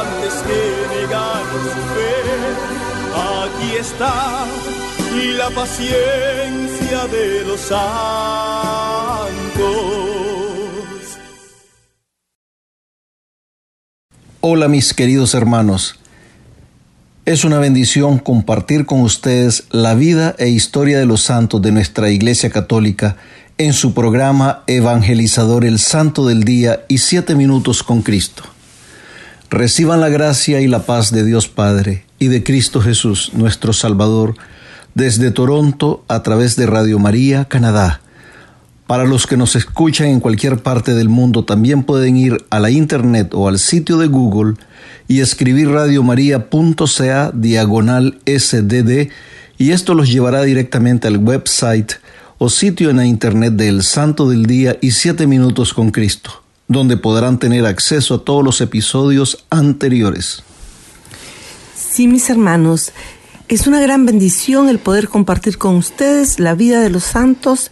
antes que su fe. Aquí está la paciencia de los santos. Hola mis queridos hermanos. Es una bendición compartir con ustedes la vida e historia de los santos de nuestra Iglesia Católica en su programa Evangelizador el Santo del Día y Siete Minutos con Cristo. Reciban la gracia y la paz de Dios Padre y de Cristo Jesús, nuestro Salvador, desde Toronto a través de Radio María, Canadá. Para los que nos escuchan en cualquier parte del mundo, también pueden ir a la internet o al sitio de Google y escribir radiomaria.ca diagonal sdd y esto los llevará directamente al website o sitio en la internet del Santo del Día y Siete Minutos con Cristo, donde podrán tener acceso a todos los episodios anteriores. Sí, mis hermanos, es una gran bendición el poder compartir con ustedes la vida de los santos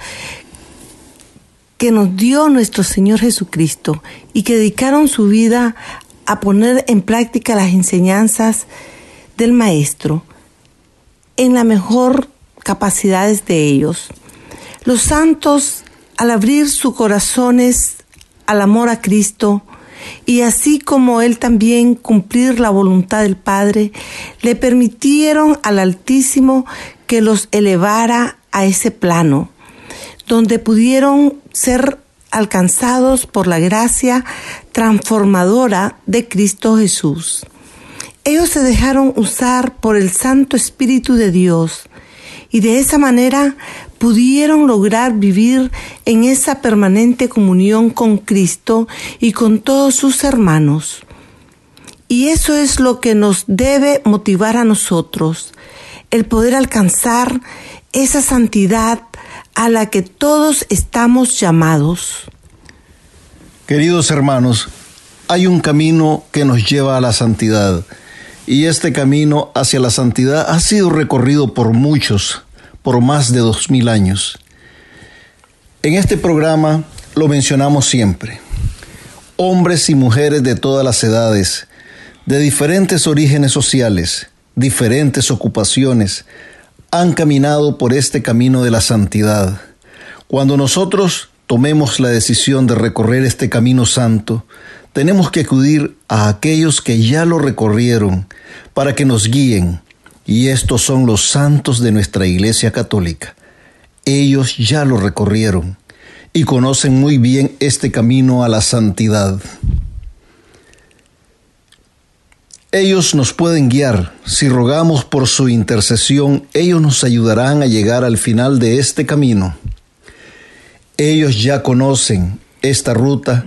que nos dio nuestro Señor Jesucristo y que dedicaron su vida a poner en práctica las enseñanzas del Maestro en la mejor capacidades de ellos. Los santos, al abrir sus corazones al amor a Cristo, y así como Él también cumplir la voluntad del Padre, le permitieron al Altísimo que los elevara a ese plano, donde pudieron ser alcanzados por la gracia transformadora de Cristo Jesús. Ellos se dejaron usar por el Santo Espíritu de Dios y de esa manera pudieron lograr vivir en esa permanente comunión con Cristo y con todos sus hermanos. Y eso es lo que nos debe motivar a nosotros, el poder alcanzar esa santidad a la que todos estamos llamados. Queridos hermanos, hay un camino que nos lleva a la santidad y este camino hacia la santidad ha sido recorrido por muchos, por más de dos mil años. En este programa lo mencionamos siempre. Hombres y mujeres de todas las edades, de diferentes orígenes sociales, diferentes ocupaciones, han caminado por este camino de la santidad. Cuando nosotros tomemos la decisión de recorrer este camino santo, tenemos que acudir a aquellos que ya lo recorrieron para que nos guíen, y estos son los santos de nuestra Iglesia Católica. Ellos ya lo recorrieron y conocen muy bien este camino a la santidad. Ellos nos pueden guiar. Si rogamos por su intercesión, ellos nos ayudarán a llegar al final de este camino. Ellos ya conocen esta ruta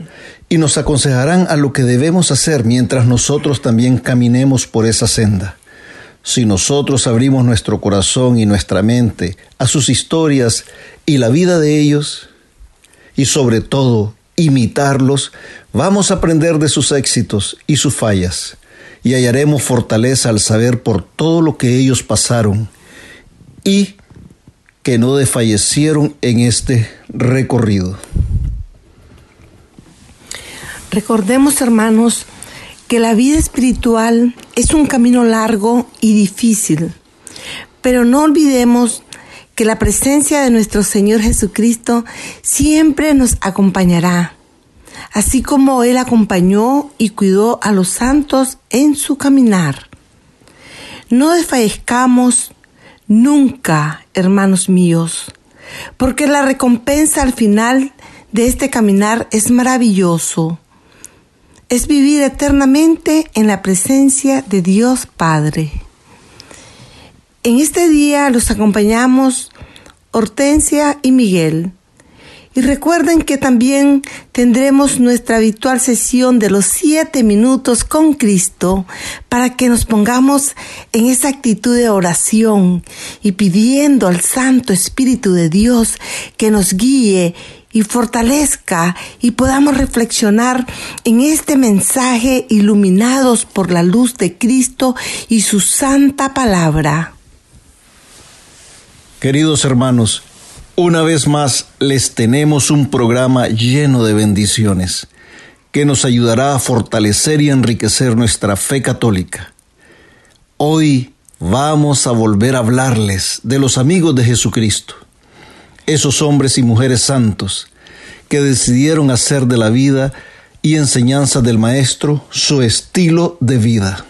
y nos aconsejarán a lo que debemos hacer mientras nosotros también caminemos por esa senda. Si nosotros abrimos nuestro corazón y nuestra mente a sus historias y la vida de ellos, y sobre todo imitarlos, vamos a aprender de sus éxitos y sus fallas, y hallaremos fortaleza al saber por todo lo que ellos pasaron y que no desfallecieron en este recorrido. Recordemos, hermanos, que la vida espiritual es un camino largo y difícil, pero no olvidemos que la presencia de nuestro Señor Jesucristo siempre nos acompañará. así como Él acompañó y cuidó a los santos en su caminar. No desfallezcamos nunca, hermanos míos, porque la recompensa al final de este caminar es maravilloso. Es vivir eternamente en la presencia de Dios Padre. En este día los acompañamos Hortensia y Miguel. Y recuerden que también tendremos nuestra habitual sesión de los siete minutos con Cristo para que nos pongamos en esa actitud de oración y pidiendo al Santo Espíritu de Dios que nos guíe y fortalezca y podamos reflexionar en este mensaje iluminados por la luz de Cristo y su santa palabra. Queridos hermanos, una vez más les tenemos un programa lleno de bendiciones que nos ayudará a fortalecer y enriquecer nuestra fe católica. Hoy vamos a volver a hablarles de los amigos de Jesucristo, esos hombres y mujeres santos que decidieron hacer de la vida y enseñanza del Maestro su estilo de vida.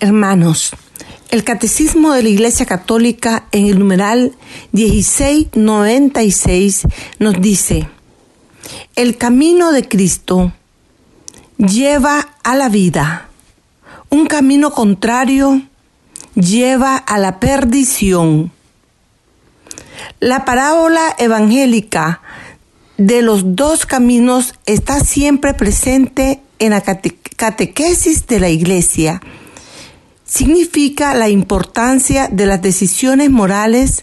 Hermanos, el Catecismo de la Iglesia Católica en el numeral 1696 nos dice, el camino de Cristo lleva a la vida, un camino contrario lleva a la perdición. La parábola evangélica de los dos caminos está siempre presente en la catequesis de la Iglesia significa la importancia de las decisiones morales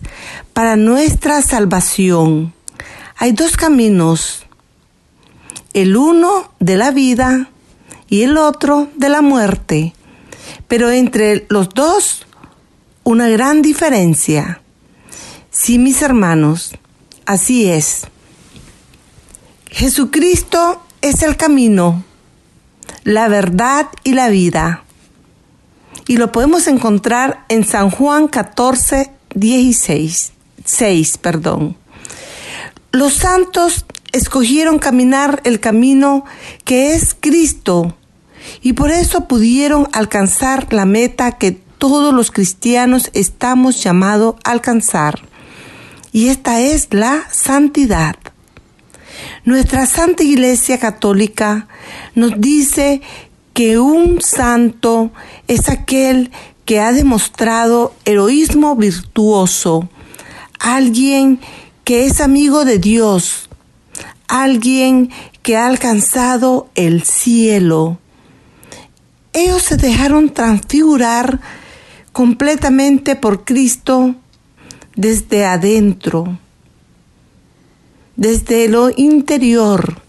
para nuestra salvación. Hay dos caminos, el uno de la vida y el otro de la muerte, pero entre los dos una gran diferencia. Sí, mis hermanos, así es. Jesucristo es el camino, la verdad y la vida y lo podemos encontrar en San Juan 14, 16, 6, perdón. Los santos escogieron caminar el camino que es Cristo y por eso pudieron alcanzar la meta que todos los cristianos estamos llamados a alcanzar. Y esta es la santidad. Nuestra Santa Iglesia Católica nos dice que un santo es aquel que ha demostrado heroísmo virtuoso, alguien que es amigo de Dios, alguien que ha alcanzado el cielo. Ellos se dejaron transfigurar completamente por Cristo desde adentro, desde lo interior.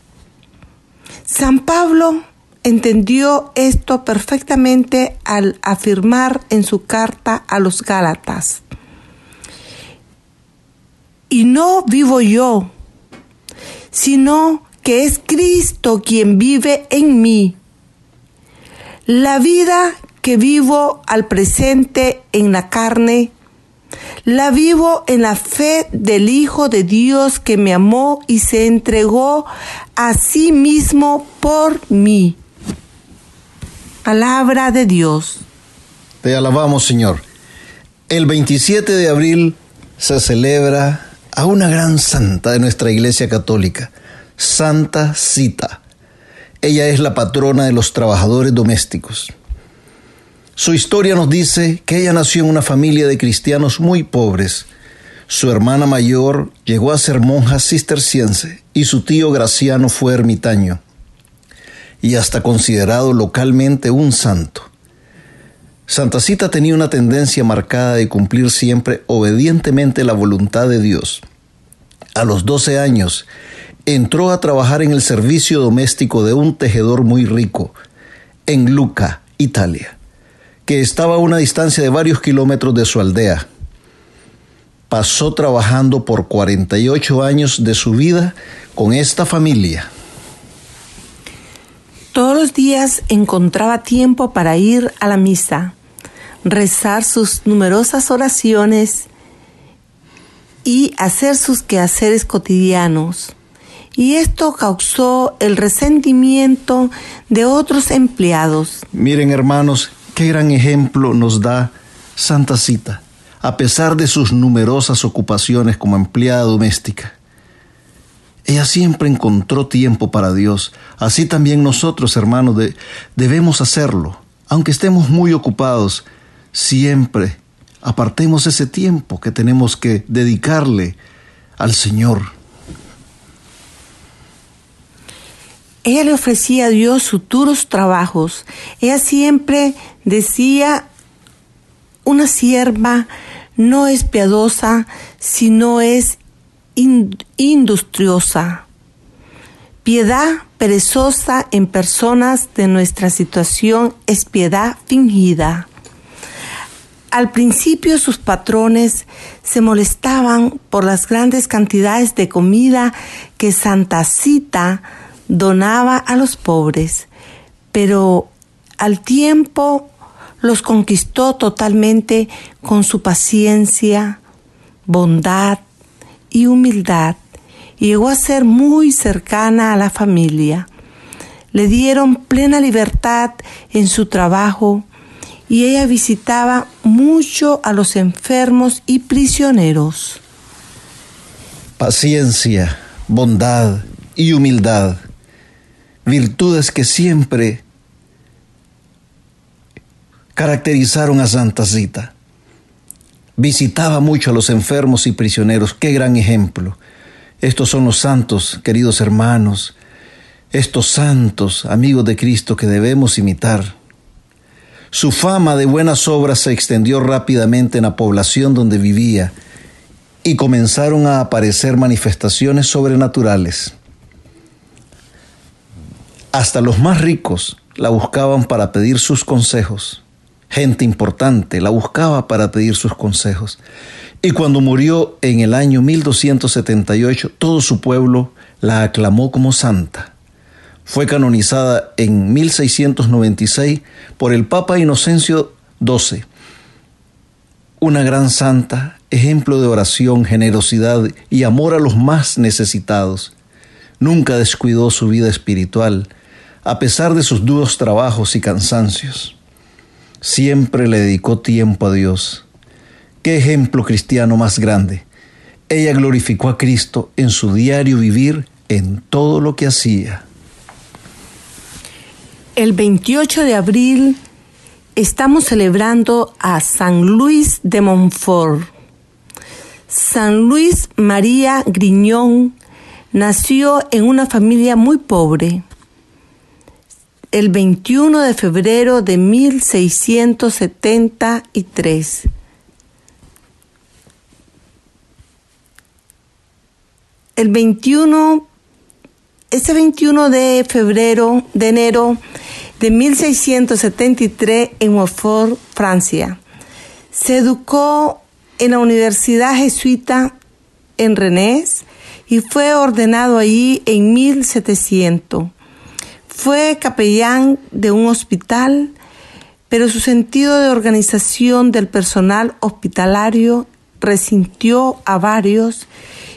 San Pablo entendió esto perfectamente al afirmar en su carta a los Gálatas. Y no vivo yo, sino que es Cristo quien vive en mí. La vida que vivo al presente en la carne, la vivo en la fe del Hijo de Dios que me amó y se entregó a sí mismo por mí. Palabra de Dios. Te alabamos, Señor. El 27 de abril se celebra a una gran santa de nuestra Iglesia Católica, Santa Cita. Ella es la patrona de los trabajadores domésticos. Su historia nos dice que ella nació en una familia de cristianos muy pobres. Su hermana mayor llegó a ser monja cisterciense y su tío Graciano fue ermitaño y hasta considerado localmente un santo. Santa Cita tenía una tendencia marcada de cumplir siempre obedientemente la voluntad de Dios. A los 12 años, entró a trabajar en el servicio doméstico de un tejedor muy rico, en Luca, Italia, que estaba a una distancia de varios kilómetros de su aldea. Pasó trabajando por 48 años de su vida con esta familia. Todos los días encontraba tiempo para ir a la misa, rezar sus numerosas oraciones y hacer sus quehaceres cotidianos. Y esto causó el resentimiento de otros empleados. Miren hermanos, qué gran ejemplo nos da Santa Cita, a pesar de sus numerosas ocupaciones como empleada doméstica. Ella siempre encontró tiempo para Dios. Así también nosotros, hermanos, debemos hacerlo. Aunque estemos muy ocupados, siempre apartemos ese tiempo que tenemos que dedicarle al Señor. Ella le ofrecía a Dios futuros trabajos. Ella siempre decía, una sierva no es piadosa, sino es industriosa. Piedad perezosa en personas de nuestra situación es piedad fingida. Al principio sus patrones se molestaban por las grandes cantidades de comida que Santa Cita donaba a los pobres, pero al tiempo los conquistó totalmente con su paciencia, bondad y humildad llegó a ser muy cercana a la familia. Le dieron plena libertad en su trabajo y ella visitaba mucho a los enfermos y prisioneros. Paciencia, bondad y humildad, virtudes que siempre caracterizaron a Santa Cita. Visitaba mucho a los enfermos y prisioneros, qué gran ejemplo. Estos son los santos, queridos hermanos, estos santos amigos de Cristo que debemos imitar. Su fama de buenas obras se extendió rápidamente en la población donde vivía y comenzaron a aparecer manifestaciones sobrenaturales. Hasta los más ricos la buscaban para pedir sus consejos. Gente importante la buscaba para pedir sus consejos. Y cuando murió en el año 1278, todo su pueblo la aclamó como santa. Fue canonizada en 1696 por el Papa Inocencio XII. Una gran santa, ejemplo de oración, generosidad y amor a los más necesitados. Nunca descuidó su vida espiritual, a pesar de sus duros trabajos y cansancios. Siempre le dedicó tiempo a Dios. Qué ejemplo cristiano más grande. Ella glorificó a Cristo en su diario vivir, en todo lo que hacía el 28 de abril estamos celebrando a San Luis de Montfort. San Luis María Griñón nació en una familia muy pobre. El 21 de febrero de 1673. El 21 ese 21 de febrero, de enero de 1673 en Montfort, Francia. Se educó en la Universidad Jesuita en Rennes y fue ordenado allí en 1700. Fue capellán de un hospital, pero su sentido de organización del personal hospitalario resintió a varios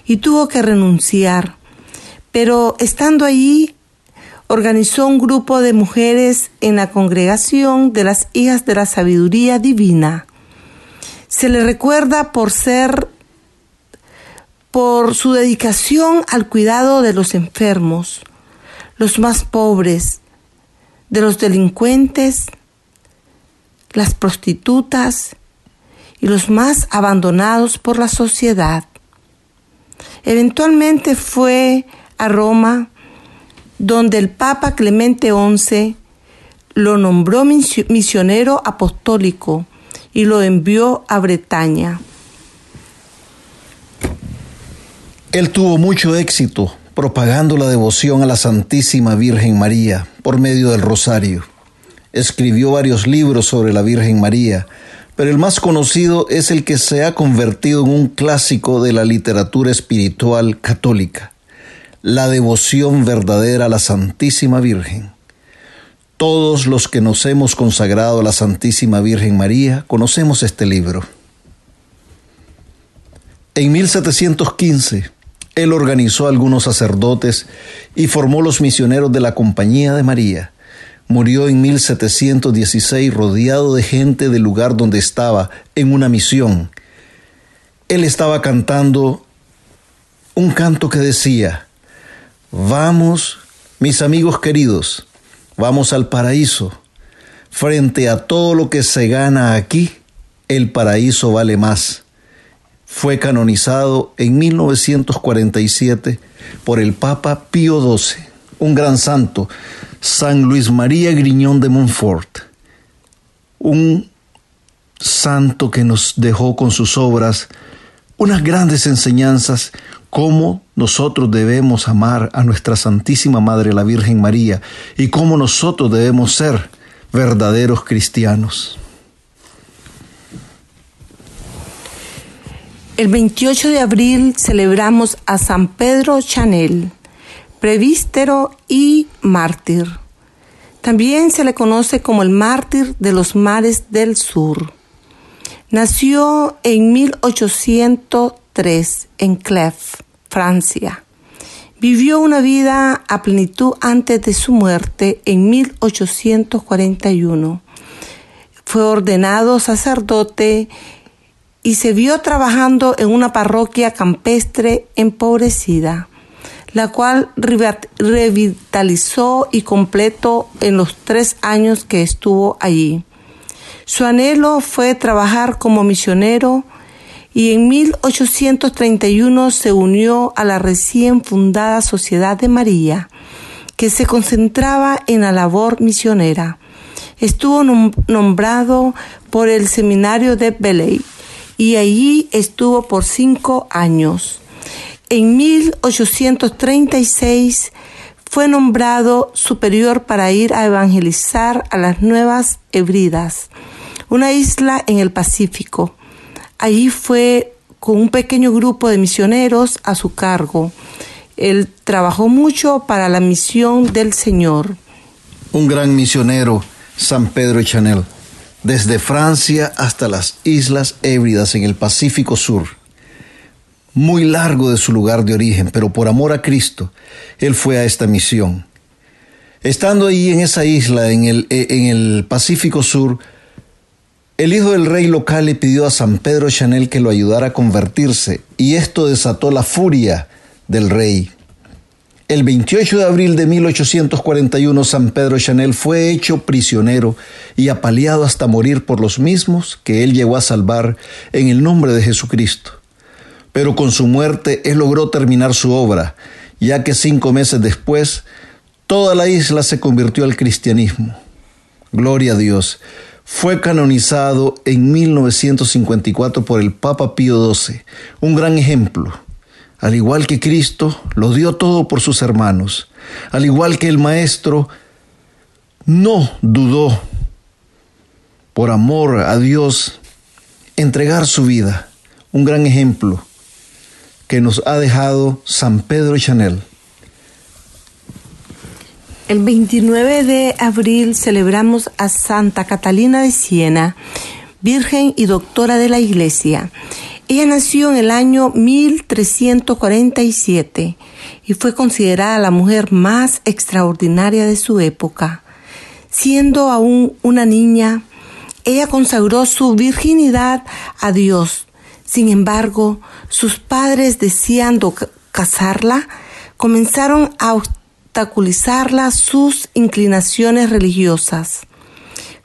y tuvo que renunciar pero estando allí, organizó un grupo de mujeres en la congregación de las hijas de la sabiduría divina. Se le recuerda por ser, por su dedicación al cuidado de los enfermos, los más pobres, de los delincuentes, las prostitutas y los más abandonados por la sociedad. Eventualmente fue a Roma, donde el Papa Clemente XI lo nombró misionero apostólico y lo envió a Bretaña. Él tuvo mucho éxito propagando la devoción a la Santísima Virgen María por medio del rosario. Escribió varios libros sobre la Virgen María, pero el más conocido es el que se ha convertido en un clásico de la literatura espiritual católica la devoción verdadera a la Santísima Virgen. Todos los que nos hemos consagrado a la Santísima Virgen María conocemos este libro. En 1715, él organizó algunos sacerdotes y formó los misioneros de la Compañía de María. Murió en 1716 rodeado de gente del lugar donde estaba en una misión. Él estaba cantando un canto que decía, vamos, mis amigos queridos, vamos al paraíso. Frente a todo lo que se gana aquí, el paraíso vale más fue canonizado en 1947 por el Papa Pío XII, un gran santo, San Luis María Griñón de Montfort, un santo que nos dejó con sus obras unas grandes enseñanzas cómo nosotros debemos amar a nuestra Santísima Madre la Virgen María y cómo nosotros debemos ser verdaderos cristianos. El 28 de abril celebramos a San Pedro Chanel, prevístero y mártir. También se le conoce como el mártir de los mares del sur. Nació en 1803 en Clef, Francia. Vivió una vida a plenitud antes de su muerte en 1841. Fue ordenado sacerdote y se vio trabajando en una parroquia campestre empobrecida, la cual revitalizó y completó en los tres años que estuvo allí. Su anhelo fue trabajar como misionero y en 1831 se unió a la recién fundada Sociedad de María, que se concentraba en la labor misionera. Estuvo nombrado por el seminario de Belay y allí estuvo por cinco años. En 1836 fue nombrado superior para ir a evangelizar a las Nuevas Hebridas, una isla en el Pacífico. Allí fue con un pequeño grupo de misioneros a su cargo. Él trabajó mucho para la misión del Señor. Un gran misionero, San Pedro Chanel desde Francia hasta las Islas Hébridas en el Pacífico Sur. Muy largo de su lugar de origen, pero por amor a Cristo, él fue a esta misión. Estando ahí en esa isla, en el, en el Pacífico Sur, el hijo del rey local le pidió a San Pedro Chanel que lo ayudara a convertirse, y esto desató la furia del rey. El 28 de abril de 1841 San Pedro Chanel fue hecho prisionero y apaleado hasta morir por los mismos que él llegó a salvar en el nombre de Jesucristo. Pero con su muerte él logró terminar su obra, ya que cinco meses después toda la isla se convirtió al cristianismo. Gloria a Dios. Fue canonizado en 1954 por el Papa Pío XII, un gran ejemplo al igual que Cristo, lo dio todo por sus hermanos. Al igual que el Maestro, no dudó por amor a Dios entregar su vida. Un gran ejemplo que nos ha dejado San Pedro Chanel. El 29 de abril celebramos a Santa Catalina de Siena, Virgen y Doctora de la Iglesia. Ella nació en el año 1347 y fue considerada la mujer más extraordinaria de su época. Siendo aún una niña, ella consagró su virginidad a Dios. Sin embargo, sus padres deseando casarla, comenzaron a obstaculizarla sus inclinaciones religiosas.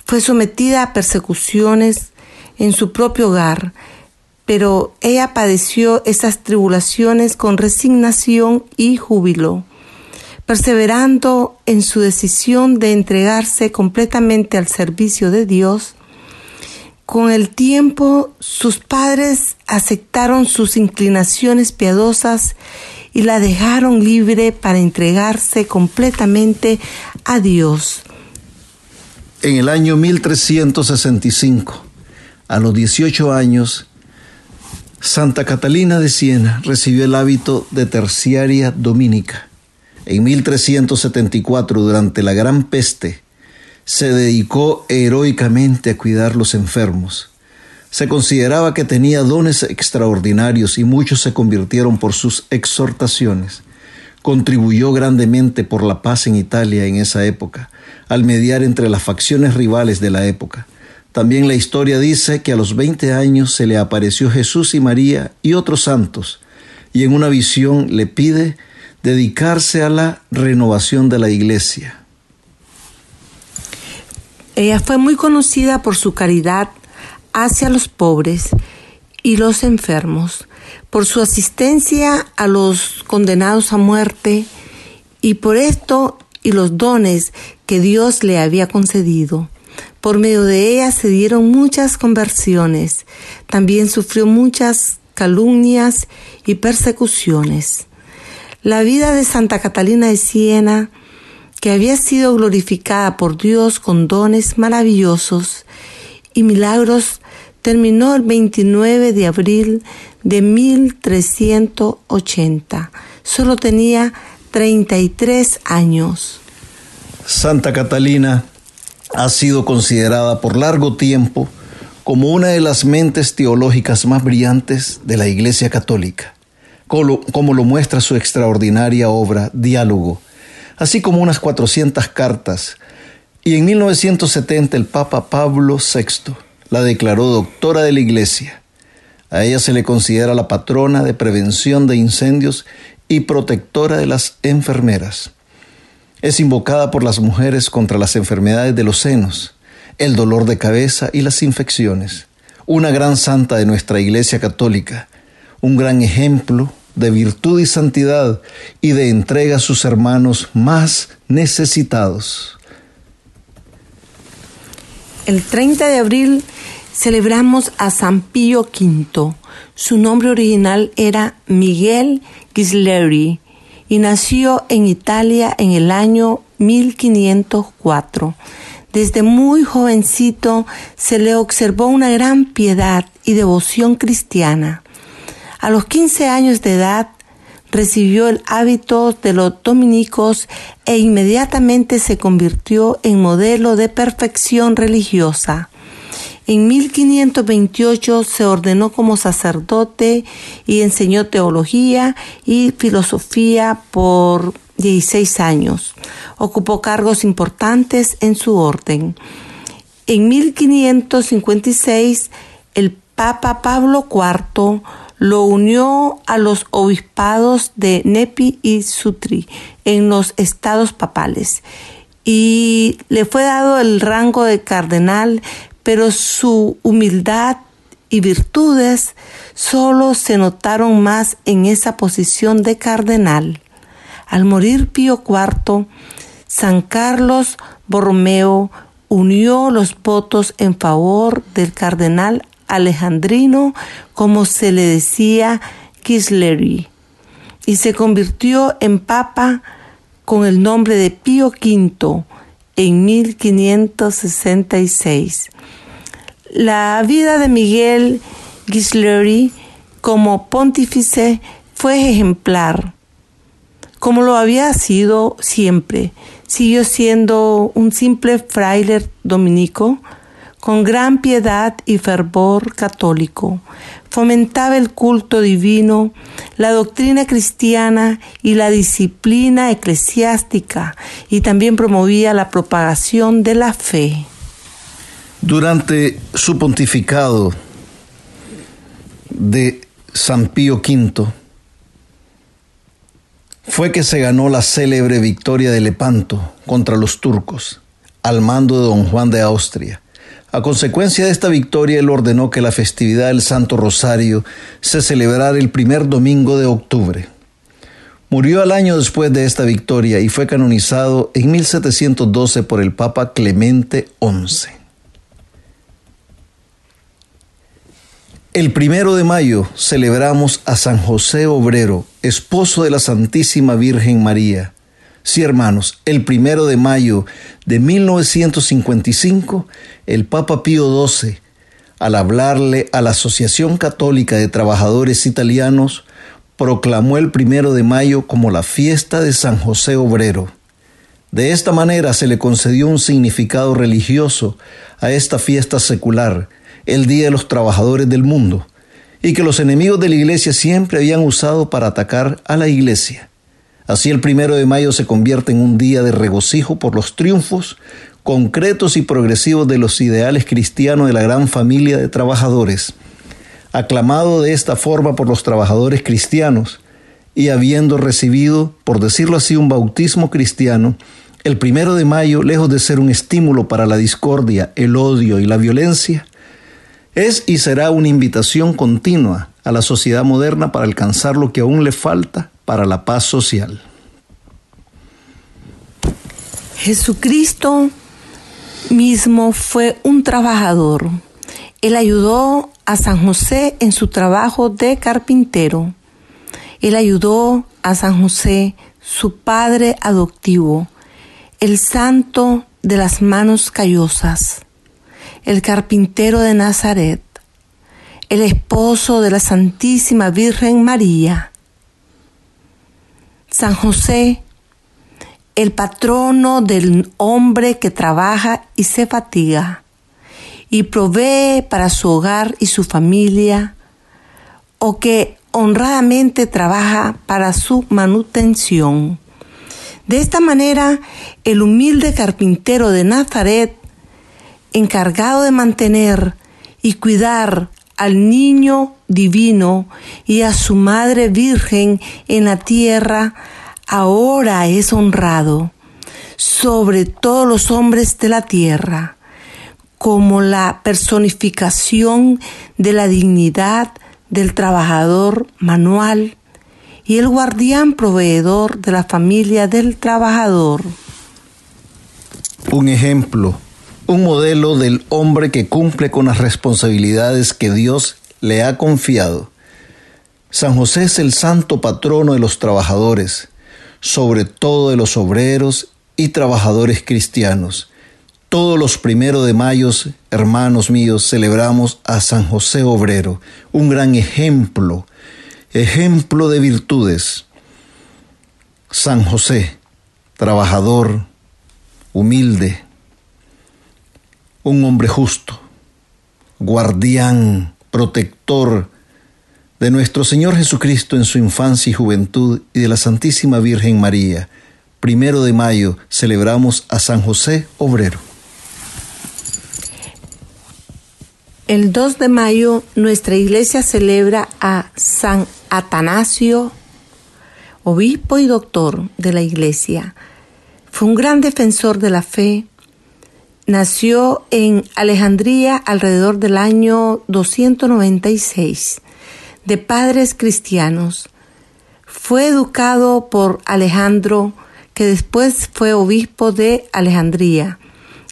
Fue sometida a persecuciones en su propio hogar pero ella padeció esas tribulaciones con resignación y júbilo, perseverando en su decisión de entregarse completamente al servicio de Dios. Con el tiempo sus padres aceptaron sus inclinaciones piadosas y la dejaron libre para entregarse completamente a Dios. En el año 1365, a los 18 años, Santa Catalina de Siena recibió el hábito de terciaria dominica. En 1374, durante la Gran Peste, se dedicó heroicamente a cuidar los enfermos. Se consideraba que tenía dones extraordinarios y muchos se convirtieron por sus exhortaciones. Contribuyó grandemente por la paz en Italia en esa época, al mediar entre las facciones rivales de la época. También la historia dice que a los 20 años se le apareció Jesús y María y otros santos, y en una visión le pide dedicarse a la renovación de la iglesia. Ella fue muy conocida por su caridad hacia los pobres y los enfermos, por su asistencia a los condenados a muerte y por esto y los dones que Dios le había concedido. Por medio de ella se dieron muchas conversiones. También sufrió muchas calumnias y persecuciones. La vida de Santa Catalina de Siena, que había sido glorificada por Dios con dones maravillosos y milagros, terminó el 29 de abril de 1380. Solo tenía 33 años. Santa Catalina ha sido considerada por largo tiempo como una de las mentes teológicas más brillantes de la Iglesia Católica, como lo muestra su extraordinaria obra Diálogo, así como unas 400 cartas, y en 1970 el Papa Pablo VI la declaró doctora de la Iglesia. A ella se le considera la patrona de prevención de incendios y protectora de las enfermeras. Es invocada por las mujeres contra las enfermedades de los senos, el dolor de cabeza y las infecciones. Una gran santa de nuestra Iglesia Católica, un gran ejemplo de virtud y santidad y de entrega a sus hermanos más necesitados. El 30 de abril celebramos a San Pío V. Su nombre original era Miguel Ghisleri y nació en Italia en el año 1504. Desde muy jovencito se le observó una gran piedad y devoción cristiana. A los 15 años de edad recibió el hábito de los dominicos e inmediatamente se convirtió en modelo de perfección religiosa. En 1528 se ordenó como sacerdote y enseñó teología y filosofía por 16 años. Ocupó cargos importantes en su orden. En 1556 el Papa Pablo IV lo unió a los obispados de Nepi y Sutri en los estados papales y le fue dado el rango de cardenal, pero su humildad y virtudes solo se notaron más en esa posición de cardenal. Al morir Pío IV, San Carlos Borromeo unió los votos en favor del cardenal alejandrino, como se le decía Kisleri, y se convirtió en papa con el nombre de Pío V en 1566. La vida de Miguel Gisleri como pontífice fue ejemplar como lo había sido siempre. Siguió siendo un simple fraile dominico con gran piedad y fervor católico. Fomentaba el culto divino, la doctrina cristiana y la disciplina eclesiástica y también promovía la propagación de la fe. Durante su pontificado de San Pío V, fue que se ganó la célebre victoria de Lepanto contra los turcos al mando de don Juan de Austria. A consecuencia de esta victoria, él ordenó que la festividad del Santo Rosario se celebrara el primer domingo de octubre. Murió al año después de esta victoria y fue canonizado en 1712 por el Papa Clemente XI. El primero de mayo celebramos a San José Obrero, esposo de la Santísima Virgen María. Sí, hermanos, el primero de mayo de 1955, el Papa Pío XII, al hablarle a la Asociación Católica de Trabajadores Italianos, proclamó el primero de mayo como la fiesta de San José Obrero. De esta manera se le concedió un significado religioso a esta fiesta secular el Día de los Trabajadores del Mundo, y que los enemigos de la iglesia siempre habían usado para atacar a la iglesia. Así el primero de mayo se convierte en un día de regocijo por los triunfos concretos y progresivos de los ideales cristianos de la gran familia de trabajadores, aclamado de esta forma por los trabajadores cristianos y habiendo recibido, por decirlo así, un bautismo cristiano, el primero de mayo, lejos de ser un estímulo para la discordia, el odio y la violencia, es y será una invitación continua a la sociedad moderna para alcanzar lo que aún le falta para la paz social. Jesucristo mismo fue un trabajador. Él ayudó a San José en su trabajo de carpintero. Él ayudó a San José, su padre adoptivo, el santo de las manos callosas, el carpintero de Nazaret, el esposo de la Santísima Virgen María. San José el patrono del hombre que trabaja y se fatiga y provee para su hogar y su familia, o que honradamente trabaja para su manutención. De esta manera, el humilde carpintero de Nazaret, encargado de mantener y cuidar al niño divino y a su madre virgen en la tierra, ahora es honrado sobre todos los hombres de la tierra como la personificación de la dignidad del trabajador manual y el guardián proveedor de la familia del trabajador. Un ejemplo, un modelo del hombre que cumple con las responsabilidades que Dios le ha confiado. San José es el santo patrono de los trabajadores sobre todo de los obreros y trabajadores cristianos. Todos los primeros de mayo, hermanos míos, celebramos a San José Obrero, un gran ejemplo, ejemplo de virtudes. San José, trabajador, humilde, un hombre justo, guardián, protector, de nuestro Señor Jesucristo en su infancia y juventud y de la Santísima Virgen María. Primero de mayo celebramos a San José Obrero. El 2 de mayo nuestra iglesia celebra a San Atanasio, obispo y doctor de la iglesia. Fue un gran defensor de la fe. Nació en Alejandría alrededor del año 296 de padres cristianos. Fue educado por Alejandro, que después fue obispo de Alejandría.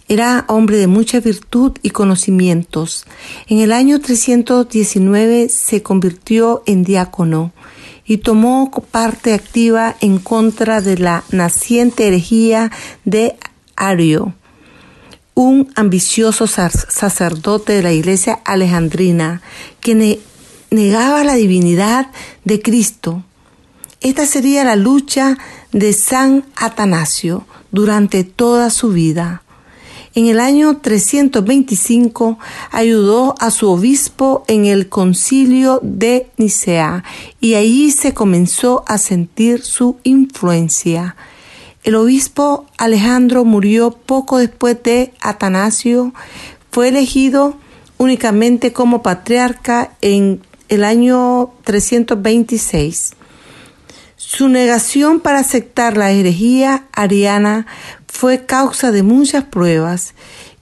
Era hombre de mucha virtud y conocimientos. En el año 319 se convirtió en diácono y tomó parte activa en contra de la naciente herejía de Ario, un ambicioso sacerdote de la iglesia alejandrina, quien negaba la divinidad de Cristo. Esta sería la lucha de San Atanasio durante toda su vida. En el año 325 ayudó a su obispo en el concilio de Nicea y ahí se comenzó a sentir su influencia. El obispo Alejandro murió poco después de Atanasio, fue elegido únicamente como patriarca en el año 326. Su negación para aceptar la herejía ariana fue causa de muchas pruebas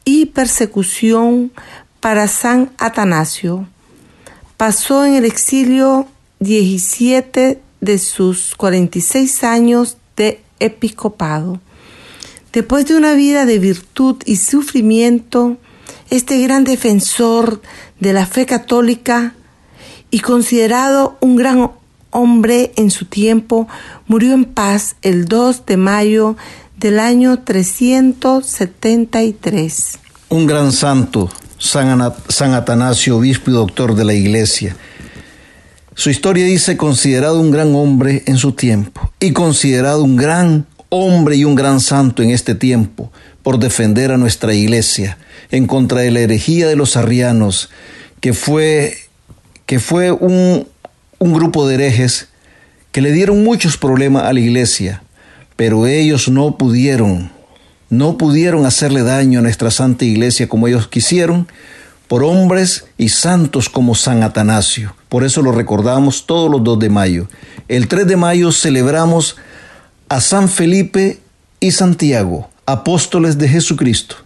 y persecución para San Atanasio. Pasó en el exilio 17 de sus 46 años de episcopado. Después de una vida de virtud y sufrimiento, este gran defensor de la fe católica y considerado un gran hombre en su tiempo, murió en paz el 2 de mayo del año 373. Un gran santo, San, Atanasio, obispo y doctor de la iglesia. Su historia dice considerado un gran hombre en su tiempo y considerado un gran hombre y un gran santo en este tiempo, por defender a nuestra iglesia en contra de la herejía de los arrianos, que fue, que fue un, un grupo de herejes que le dieron muchos problemas a la iglesia, pero ellos no pudieron, no pudieron hacerle daño a nuestra santa iglesia como ellos quisieron, por hombres y santos como San Atanasio. Por eso lo recordamos todos los 2 de mayo. El 3 de mayo celebramos a San Felipe y Santiago, apóstoles de Jesucristo.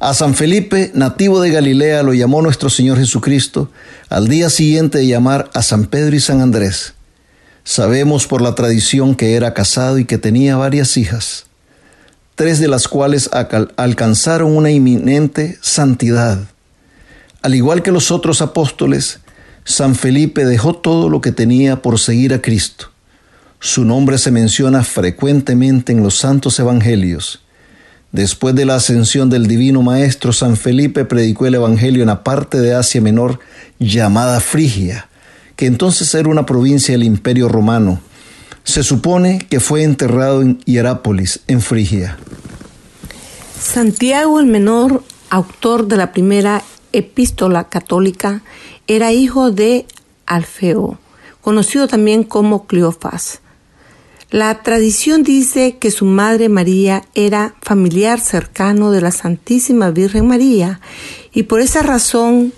A San Felipe, nativo de Galilea, lo llamó nuestro Señor Jesucristo al día siguiente de llamar a San Pedro y San Andrés. Sabemos por la tradición que era casado y que tenía varias hijas tres de las cuales alcanzaron una inminente santidad. Al igual que los otros apóstoles, San Felipe dejó todo lo que tenía por seguir a Cristo. Su nombre se menciona frecuentemente en los santos evangelios. Después de la ascensión del Divino Maestro, San Felipe predicó el Evangelio en la parte de Asia Menor llamada Frigia, que entonces era una provincia del Imperio Romano, se supone que fue enterrado en Hierápolis, en Frigia. Santiago el Menor, autor de la primera epístola católica, era hijo de Alfeo, conocido también como Cleofas. La tradición dice que su madre María era familiar cercano de la Santísima Virgen María y por esa razón,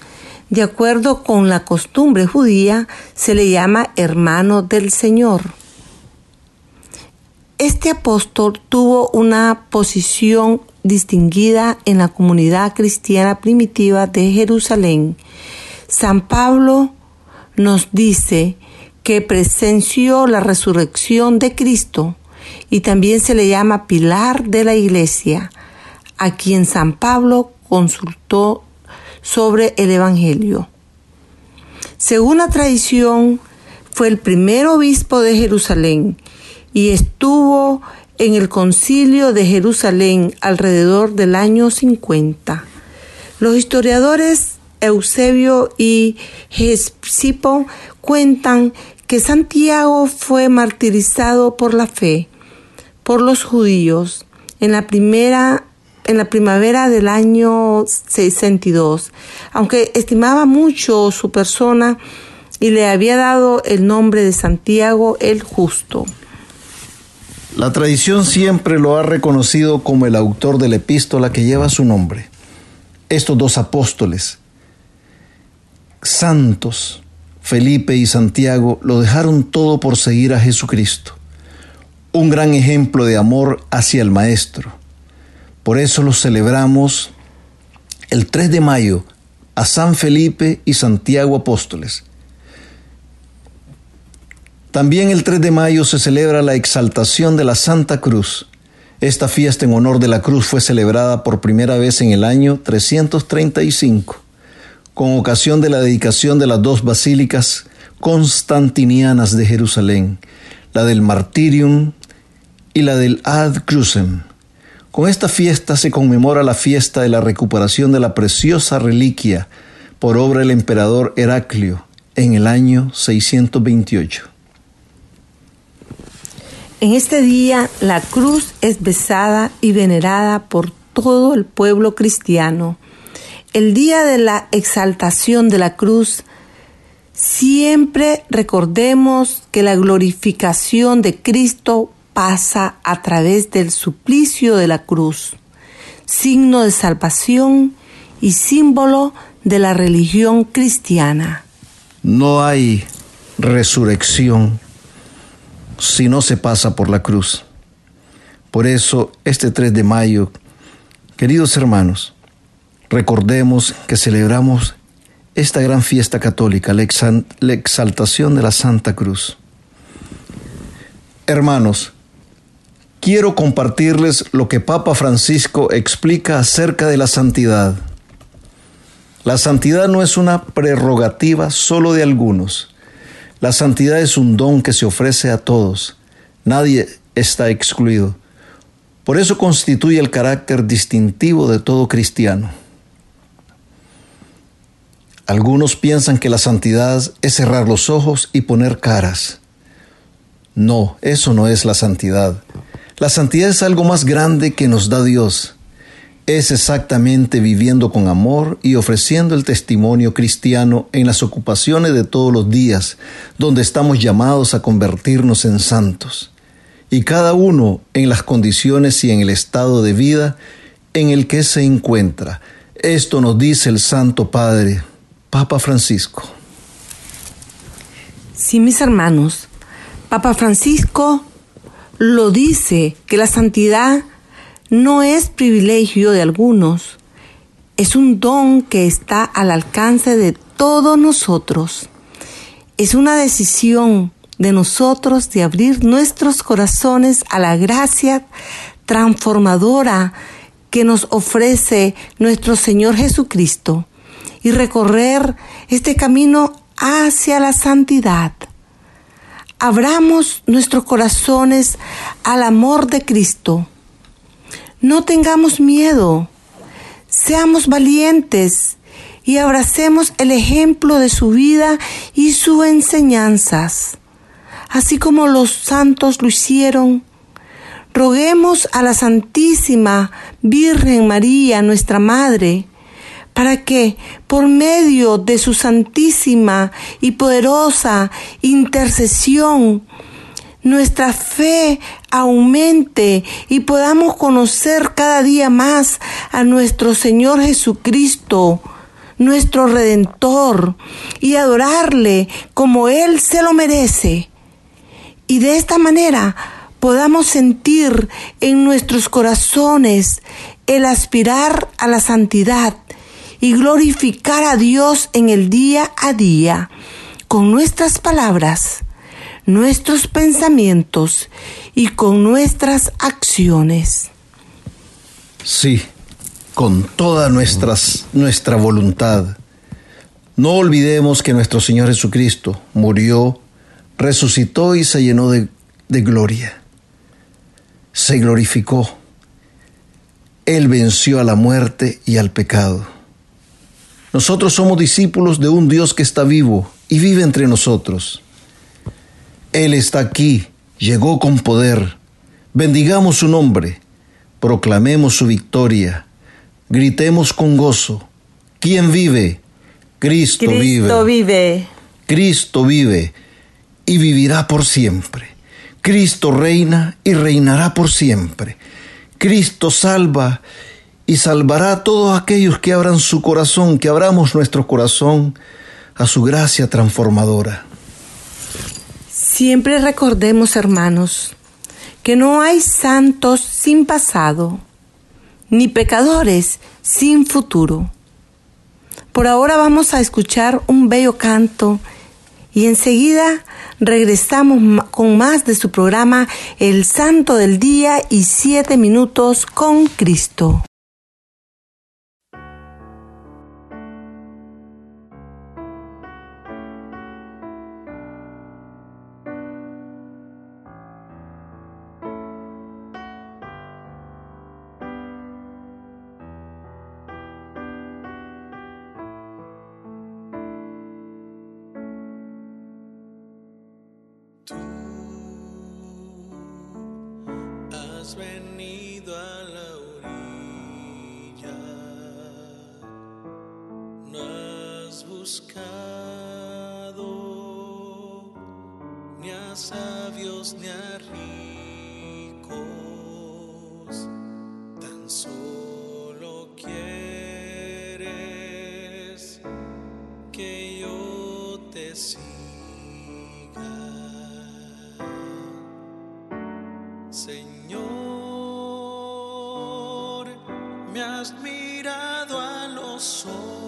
de acuerdo con la costumbre judía, se le llama hermano del Señor. Este apóstol tuvo una posición distinguida en la comunidad cristiana primitiva de Jerusalén. San Pablo nos dice que presenció la resurrección de Cristo y también se le llama pilar de la iglesia, a quien San Pablo consultó sobre el Evangelio. Según la tradición, fue el primer obispo de Jerusalén y estuvo en el concilio de Jerusalén alrededor del año 50. Los historiadores Eusebio y Gesipo cuentan que Santiago fue martirizado por la fe por los judíos en la primera en la primavera del año 62, aunque estimaba mucho su persona y le había dado el nombre de Santiago el Justo. La tradición siempre lo ha reconocido como el autor de la epístola que lleva su nombre. Estos dos apóstoles, santos, Felipe y Santiago, lo dejaron todo por seguir a Jesucristo. Un gran ejemplo de amor hacia el Maestro. Por eso lo celebramos el 3 de mayo a San Felipe y Santiago apóstoles. También el 3 de mayo se celebra la exaltación de la Santa Cruz. Esta fiesta en honor de la cruz fue celebrada por primera vez en el año 335, con ocasión de la dedicación de las dos basílicas constantinianas de Jerusalén, la del Martirium y la del Ad Crucem. Con esta fiesta se conmemora la fiesta de la recuperación de la preciosa reliquia por obra del emperador Heraclio en el año 628. En este día la cruz es besada y venerada por todo el pueblo cristiano. El día de la exaltación de la cruz, siempre recordemos que la glorificación de Cristo pasa a través del suplicio de la cruz, signo de salvación y símbolo de la religión cristiana. No hay resurrección si no se pasa por la cruz. Por eso, este 3 de mayo, queridos hermanos, recordemos que celebramos esta gran fiesta católica, la, exaltación de la Santa Cruz. Hermanos, quiero compartirles lo que Papa Francisco explica acerca de la santidad. La santidad no es una prerrogativa solo de algunos, la santidad es un don que se ofrece a todos. Nadie está excluido. Por eso constituye el carácter distintivo de todo cristiano. Algunos piensan que la santidad es cerrar los ojos y poner caras. No, eso no es la santidad. La santidad es algo más grande que nos da Dios. Es exactamente viviendo con amor y ofreciendo el testimonio cristiano en las ocupaciones de todos los días, donde estamos llamados a convertirnos en santos. Y cada uno en las condiciones y en el estado de vida en el que se encuentra. Esto nos dice el Santo Padre, Papa Francisco. Sí, mis hermanos, Papa Francisco lo dice que la santidad no es privilegio de algunos, es un don que está al alcance de todos nosotros. Es una decisión de nosotros de abrir nuestros corazones a la gracia transformadora que nos ofrece nuestro Señor Jesucristo y recorrer este camino hacia la santidad. Abramos nuestros corazones al amor de Cristo. No tengamos miedo, seamos valientes y abracemos el ejemplo de su vida y sus enseñanzas, así como los santos lo hicieron. Roguemos a la Santísima Virgen María, nuestra Madre, para que por medio de su santísima y poderosa intercesión nuestra fe aumente y podamos conocer cada día más a nuestro Señor Jesucristo, nuestro Redentor, y adorarle como Él se lo merece. Y de esta manera podamos sentir en nuestros corazones el aspirar a la santidad y glorificar a Dios en el día a día con nuestras palabras, nuestros pensamientos y con nuestras acciones. Sí, con toda nuestra voluntad. No olvidemos que nuestro Señor Jesucristo murió, resucitó y se llenó de, de gloria. Se glorificó. Él venció a la muerte y al pecado nosotros somos discípulos de un Dios que está vivo y vive entre nosotros. Él está aquí, llegó con poder. Bendigamos su nombre, proclamemos su victoria, gritemos con gozo. ¿Quién vive? Cristo, Cristo vive. Cristo vive y vivirá por siempre. Cristo reina y reinará por siempre. Cristo salva y salvará a todos aquellos que abran su corazón, que abramos nuestro corazón a su gracia transformadora. Siempre recordemos, hermanos, que no hay santos sin pasado, ni pecadores sin futuro. Por ahora vamos a escuchar un bello canto y enseguida regresamos con más de su programa El Santo del Día y Siete Minutos con Cristo. Venido a la orilla, no has buscado ni a sabios ni a ricos, has mirado a los ojos,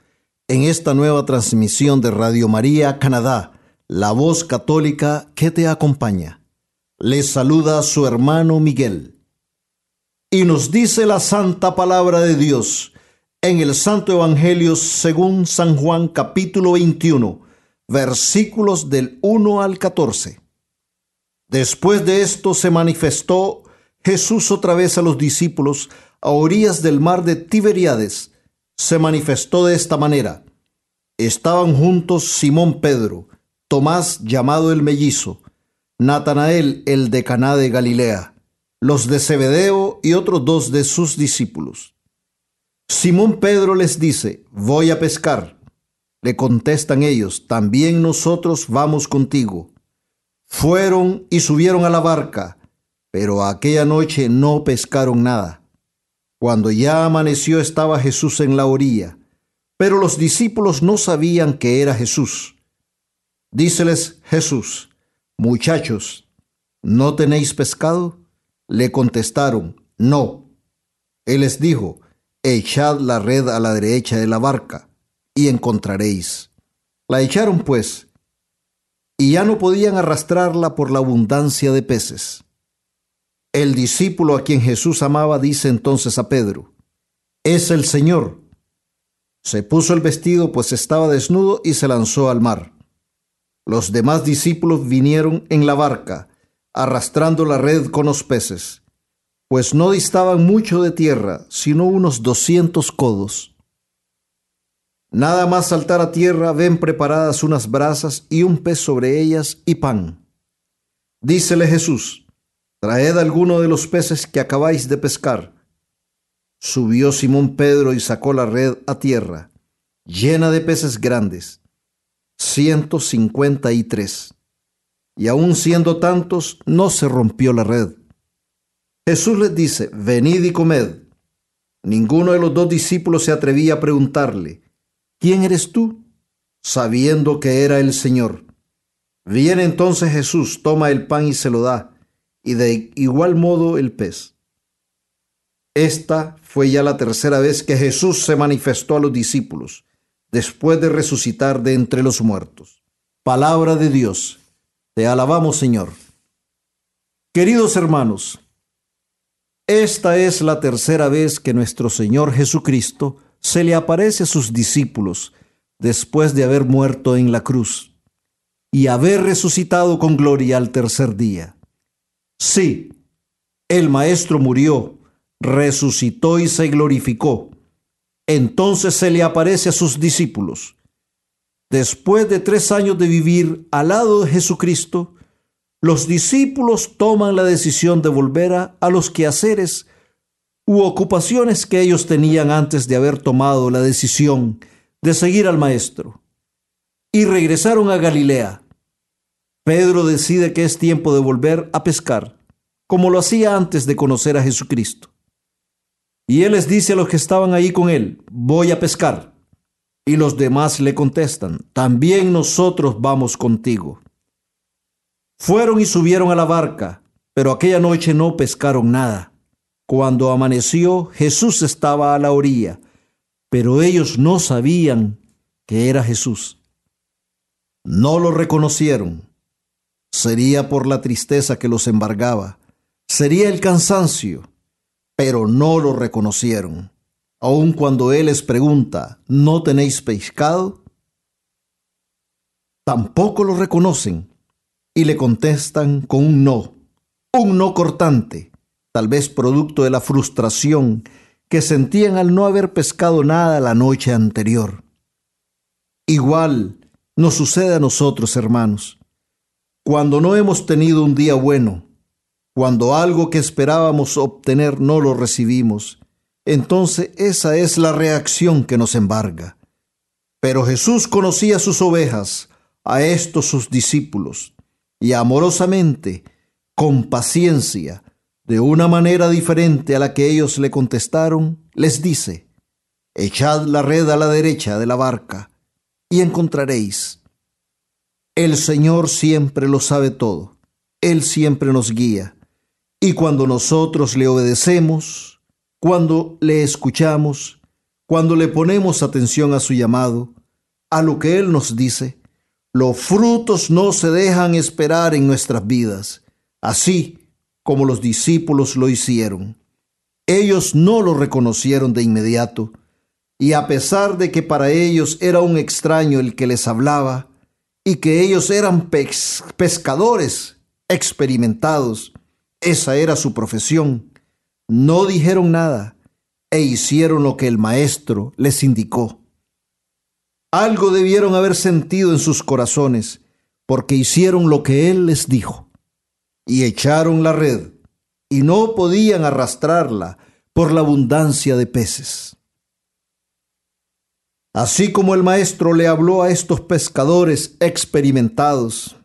en esta nueva transmisión de Radio María Canadá, la voz católica que te acompaña. Les saluda su hermano Miguel. Y nos dice la santa palabra de Dios en el Santo Evangelio según San Juan capítulo 21, versículos del 1 al 14. Después de esto se manifestó Jesús otra vez a los discípulos a orillas del mar de Tiberíades. Se manifestó de esta manera. Estaban juntos Simón Pedro, Tomás llamado el mellizo, Natanael el de Caná de Galilea, los de Zebedeo y otros dos de sus discípulos. Simón Pedro les dice, voy a pescar. Le contestan ellos, también nosotros vamos contigo. Fueron y subieron a la barca, pero aquella noche no pescaron nada. Cuando ya amaneció estaba Jesús en la orilla, pero los discípulos no sabían que era Jesús. Díceles Jesús, muchachos, ¿no tenéis pescado? Le contestaron, no. Él les dijo, echad la red a la derecha de la barca y encontraréis. La echaron pues, y ya no podían arrastrarla por la abundancia de peces. El discípulo a quien Jesús amaba dice entonces a Pedro, es el Señor. Se puso el vestido pues estaba desnudo y se lanzó al mar. Los demás discípulos vinieron en la barca, arrastrando la red con los peces, pues no distaban mucho de tierra, sino unos doscientos codos. Nada más saltar a tierra ven preparadas unas brasas y un pez sobre ellas y pan. Dícele Jesús, traed alguno de los peces que acabáis de pescar. Subió Simón Pedro y sacó la red a tierra, llena de peces grandes, ciento cincuenta y tres. Y aun siendo tantos, no se rompió la red. Jesús les dice, venid y comed. Ninguno de los dos discípulos se atrevía a preguntarle, ¿quién eres tú? sabiendo que era el Señor. Viene entonces Jesús, toma el pan y se lo da, y de igual modo el pez. Esta fue ya la tercera vez que Jesús se manifestó a los discípulos, después de resucitar de entre los muertos. Palabra de Dios. Te alabamos, Señor. Queridos hermanos, esta es la tercera vez que nuestro Señor Jesucristo se le aparece a sus discípulos después de haber muerto en la cruz y haber resucitado con gloria al tercer día. Sí, El Maestro murió, resucitó y se glorificó. Entonces se le aparece a sus discípulos. Después de tres años de vivir al lado de Jesucristo, los discípulos toman la decisión de volver a, los quehaceres u ocupaciones que ellos tenían antes de haber tomado la decisión de seguir al Maestro. Y regresaron a Galilea. Pedro decide que es tiempo de volver a pescar, como lo hacía antes de conocer a Jesucristo. Y él les dice a los que estaban ahí con él, voy a pescar. Y los demás le contestan, también nosotros vamos contigo. Fueron y subieron a la barca, pero aquella noche no pescaron nada. Cuando amaneció, Jesús estaba a la orilla, pero ellos no sabían que era Jesús. No lo reconocieron. Sería por la tristeza que los embargaba, sería el cansancio, pero no lo reconocieron. Aun cuando Él les pregunta, ¿no tenéis pescado? Tampoco lo reconocen y le contestan con un no, un no cortante, tal vez producto de la frustración que sentían al no haber pescado nada la noche anterior. Igual nos sucede a nosotros, hermanos, cuando no hemos tenido un día bueno, cuando algo que esperábamos obtener no lo recibimos, entonces esa es la reacción que nos embarga. Pero Jesús conocía sus ovejas, a estos sus discípulos, y amorosamente, con paciencia, de una manera diferente a la que ellos le contestaron, les dice, Echad la red a la derecha de la barca y encontraréis. El Señor siempre lo sabe todo, Él siempre nos guía, y cuando nosotros le obedecemos, cuando le escuchamos, cuando le ponemos atención a su llamado, a lo que Él nos dice, los frutos no se dejan esperar en nuestras vidas, así como los discípulos lo hicieron. Ellos no lo reconocieron de inmediato, y a pesar de que para ellos era un extraño el que les hablaba, y que ellos eran pescadores experimentados, esa era su profesión, no dijeron nada e hicieron lo que el maestro les indicó. Algo debieron haber sentido en sus corazones, porque hicieron lo que Él les dijo, y echaron la red, y no podían arrastrarla por la abundancia de peces. Así como el maestro le habló a estos pescadores experimentados,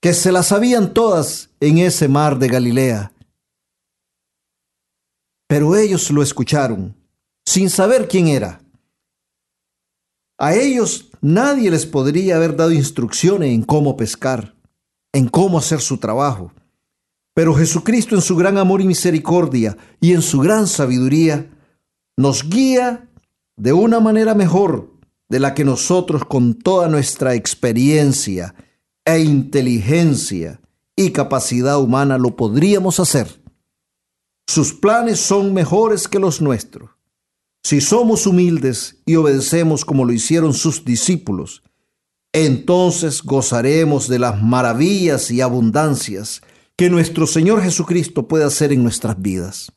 que se las sabían todas en ese mar de Galilea, pero ellos lo escucharon sin saber quién era. A ellos nadie les podría haber dado instrucciones en cómo pescar, en cómo hacer su trabajo. Pero Jesucristo en su gran amor y misericordia y en su gran sabiduría nos guía de una manera mejor de la que nosotros con toda nuestra experiencia e inteligencia y capacidad humana lo podríamos hacer. Sus planes son mejores que los nuestros. Si somos humildes y obedecemos como lo hicieron sus discípulos, entonces gozaremos de las maravillas y abundancias que nuestro Señor Jesucristo puede hacer en nuestras vidas.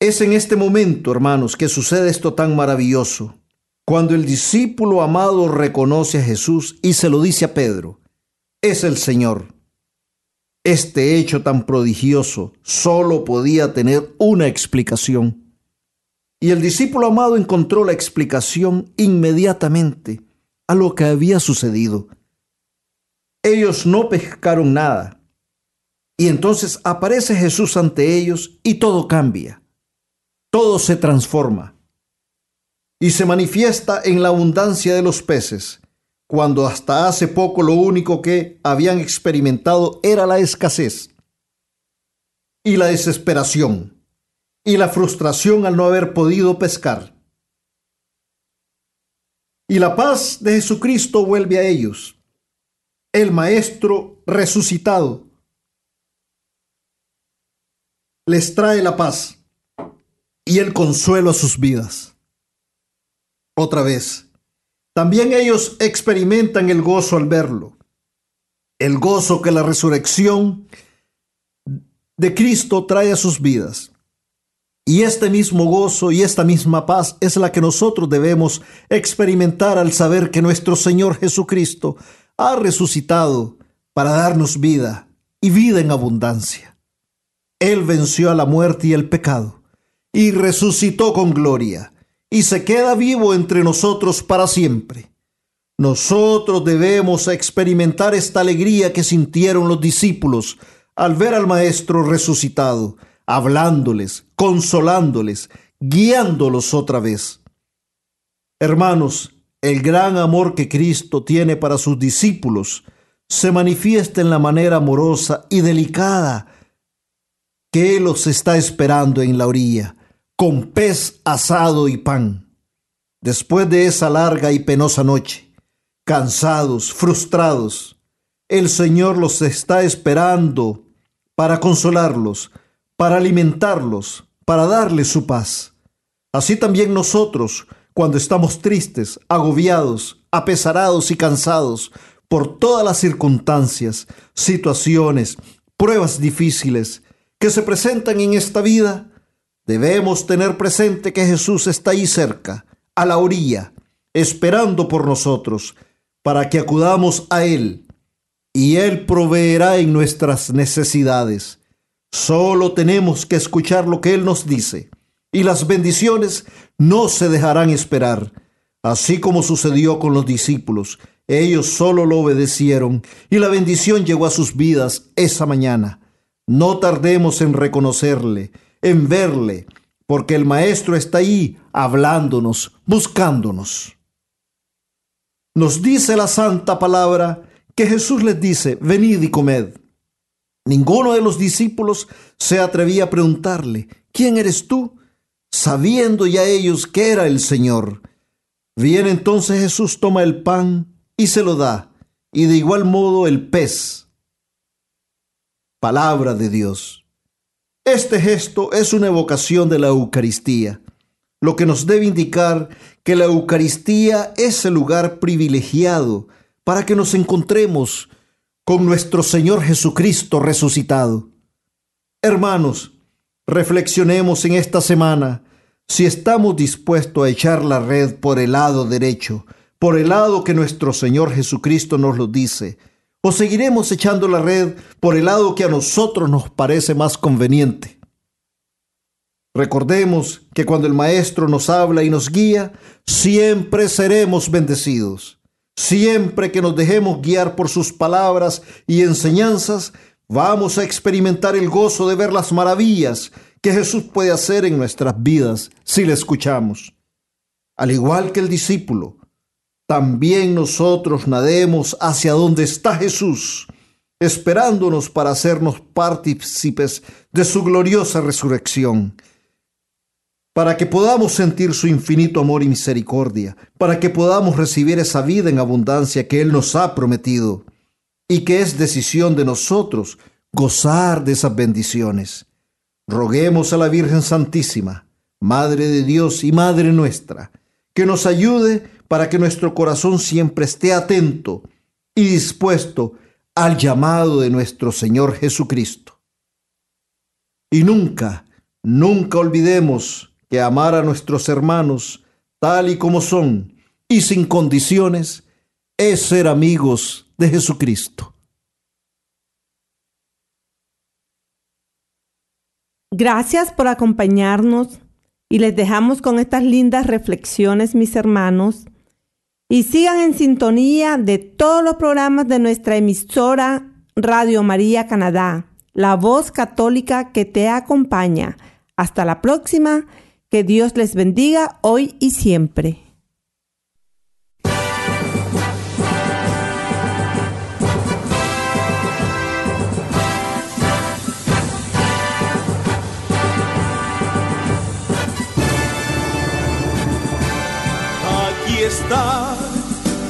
Es en este momento, hermanos, que sucede esto tan maravilloso, cuando el discípulo amado reconoce a Jesús y se lo dice a Pedro, es el Señor. Este hecho tan prodigioso solo podía tener una explicación y el discípulo amado encontró la explicación inmediatamente a lo que había sucedido. Ellos no pescaron nada. Y entonces aparece Jesús ante ellos y todo cambia. Todo se transforma. Y se manifiesta en la abundancia de los peces, cuando hasta hace poco lo único que habían experimentado era la escasez y la desesperación y la frustración al no haber podido pescar. Y la paz de Jesucristo vuelve a ellos, el Maestro resucitado. Les trae la paz y el consuelo a sus vidas. Otra vez, también ellos experimentan el gozo al verlo, el gozo que la resurrección de Cristo trae a sus vidas. Y este mismo gozo y esta misma paz es la que nosotros debemos experimentar al saber que nuestro Señor Jesucristo ha resucitado para darnos vida y vida en abundancia. Él venció a la muerte y el pecado y resucitó con gloria y se queda vivo entre nosotros para siempre. Nosotros debemos experimentar esta alegría que sintieron los discípulos al ver al Maestro resucitado hablándoles, consolándoles, guiándolos otra vez. Hermanos, el gran amor que Cristo tiene para sus discípulos se manifiesta en la manera amorosa y delicada que Él los está esperando en la orilla, con pez asado y pan. Después de esa larga y penosa noche, cansados, frustrados, el Señor los está esperando para consolarlos, para alimentarlos, para darles su paz. Así también nosotros, cuando estamos tristes, agobiados, apesarados y cansados por todas las circunstancias, situaciones, pruebas difíciles que se presentan en esta vida, debemos tener presente que Jesús está ahí cerca, a la orilla, esperando por nosotros, para que acudamos a Él, y Él proveerá en nuestras necesidades. Solo tenemos que escuchar lo que Él nos dice y las bendiciones no se dejarán esperar. Así como sucedió con los discípulos, ellos solo lo obedecieron y la bendición llegó a sus vidas esa mañana. No tardemos en reconocerle, en verle, porque el Maestro está ahí hablándonos, buscándonos. Nos dice la santa palabra que Jesús les dice, venid y comed. Ninguno de los discípulos se atrevía a preguntarle, ¿quién eres tú? Sabiendo ya ellos que era el Señor. Viene entonces Jesús, toma el pan y se lo da, y de igual modo el pez. Palabra de Dios. Este gesto es una evocación de la Eucaristía, lo que nos debe indicar que la Eucaristía es el lugar privilegiado para que nos encontremos con nuestro Señor Jesucristo resucitado. Hermanos, reflexionemos en esta semana si estamos dispuestos a echar la red por el lado derecho, por el lado que nuestro Señor Jesucristo nos lo dice, o seguiremos echando la red por el lado que a nosotros nos parece más conveniente. Recordemos que cuando el Maestro nos habla y nos guía, siempre seremos bendecidos. Siempre que nos dejemos guiar por sus palabras y enseñanzas, vamos a experimentar el gozo de ver las maravillas que Jesús puede hacer en nuestras vidas si le escuchamos. Al igual que el discípulo, también nosotros nademos hacia donde está Jesús, esperándonos para hacernos partícipes de su gloriosa resurrección para que podamos sentir su infinito amor y misericordia, para que podamos recibir esa vida en abundancia que Él nos ha prometido y que es decisión de nosotros gozar de esas bendiciones. Roguemos a la Virgen Santísima, Madre de Dios y Madre nuestra, que nos ayude para que nuestro corazón siempre esté atento y dispuesto al llamado de nuestro Señor Jesucristo. Y nunca, nunca olvidemos que amar a nuestros hermanos tal y como son y sin condiciones es ser amigos de Jesucristo. Gracias por acompañarnos y les dejamos con estas lindas reflexiones, mis hermanos. Y sigan en sintonía de todos los programas de nuestra emisora Radio María Canadá, la voz católica que te acompaña. Hasta la próxima que Dios les bendiga hoy y siempre. Aquí está